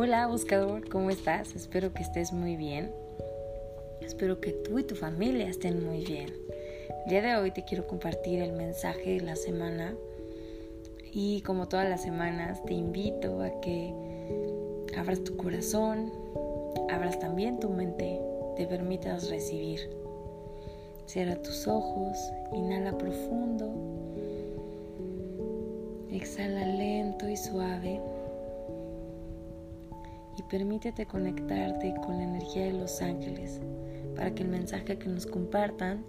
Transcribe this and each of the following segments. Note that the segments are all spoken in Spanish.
Hola buscador, ¿cómo estás? Espero que estés muy bien. Espero que tú y tu familia estén muy bien. El día de hoy te quiero compartir el mensaje de la semana y como todas las semanas te invito a que abras tu corazón, abras también tu mente, te permitas recibir. Cierra tus ojos, inhala profundo, exhala lento y suave y permítete conectarte con la energía de los ángeles para que el mensaje que nos compartan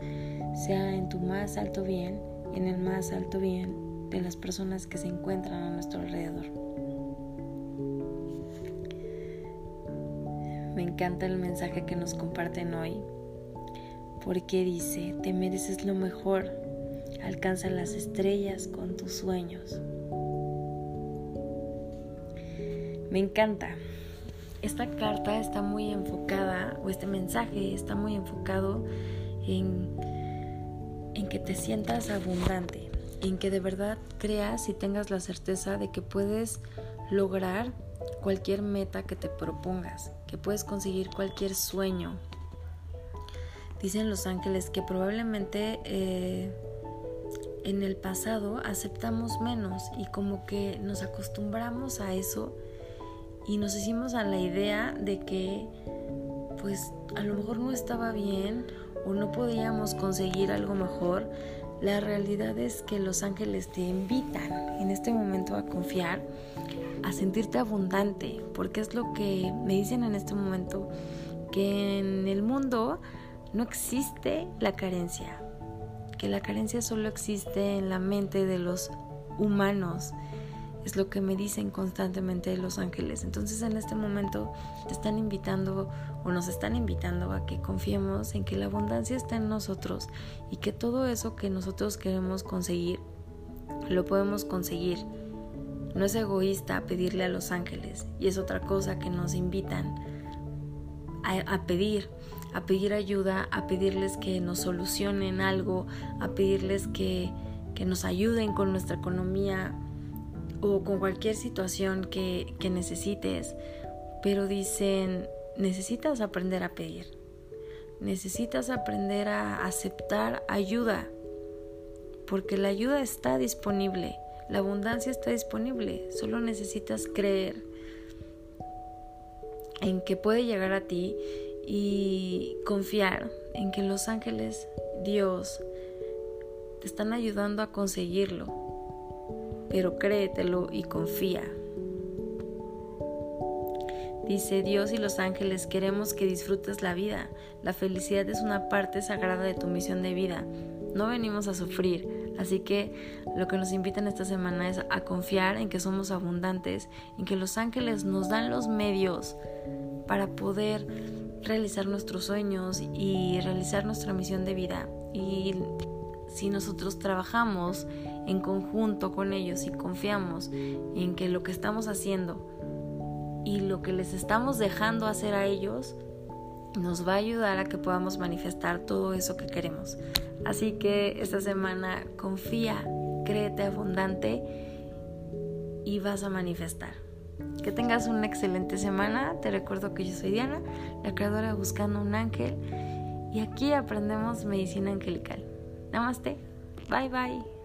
sea en tu más alto bien y en el más alto bien de las personas que se encuentran a nuestro alrededor. Me encanta el mensaje que nos comparten hoy porque dice, te mereces lo mejor, alcanza las estrellas con tus sueños. Me encanta, esta carta está muy enfocada, o este mensaje está muy enfocado en, en que te sientas abundante, en que de verdad creas y tengas la certeza de que puedes lograr cualquier meta que te propongas, que puedes conseguir cualquier sueño. Dicen los ángeles que probablemente eh, en el pasado aceptamos menos y como que nos acostumbramos a eso y nos hicimos a la idea de que pues a lo mejor no estaba bien o no podíamos conseguir algo mejor, la realidad es que los ángeles te invitan en este momento a confiar, a sentirte abundante, porque es lo que me dicen en este momento, que en el mundo no existe la carencia, que la carencia solo existe en la mente de los humanos es lo que me dicen constantemente los ángeles. Entonces en este momento están invitando o nos están invitando a que confiemos en que la abundancia está en nosotros y que todo eso que nosotros queremos conseguir, lo podemos conseguir. No es egoísta pedirle a los ángeles y es otra cosa que nos invitan a, pedir, a pedir ayuda, a pedirles que nos solucionen algo, a pedirles que, que nos ayuden con nuestra economía, o con cualquier situación que, necesites, pero dicen, necesitas aprender a pedir, necesitas aprender a aceptar ayuda, porque la ayuda está disponible, la abundancia está disponible, solo necesitas creer en que puede llegar a ti y confiar en que los ángeles, Dios, te están ayudando a conseguirlo pero créetelo y confía. Dice Dios y los ángeles, queremos que disfrutes la vida. La felicidad es una parte sagrada de tu misión de vida. No venimos a sufrir, así que lo que nos invitan esta semana es a confiar en que somos abundantes, en que los ángeles nos dan los medios para poder realizar nuestros sueños y realizar nuestra misión de vida. Y si nosotros trabajamos en conjunto con ellos y confiamos en que lo que estamos haciendo y lo que les estamos dejando hacer a ellos nos va a ayudar a que podamos manifestar todo eso que queremos. Así que esta semana confía, créete abundante y vas a manifestar. Que tengas una excelente semana. Te recuerdo que yo soy Diana, la creadora Buscando un Ángel, y aquí aprendemos medicina angelical. ナマステバイバイ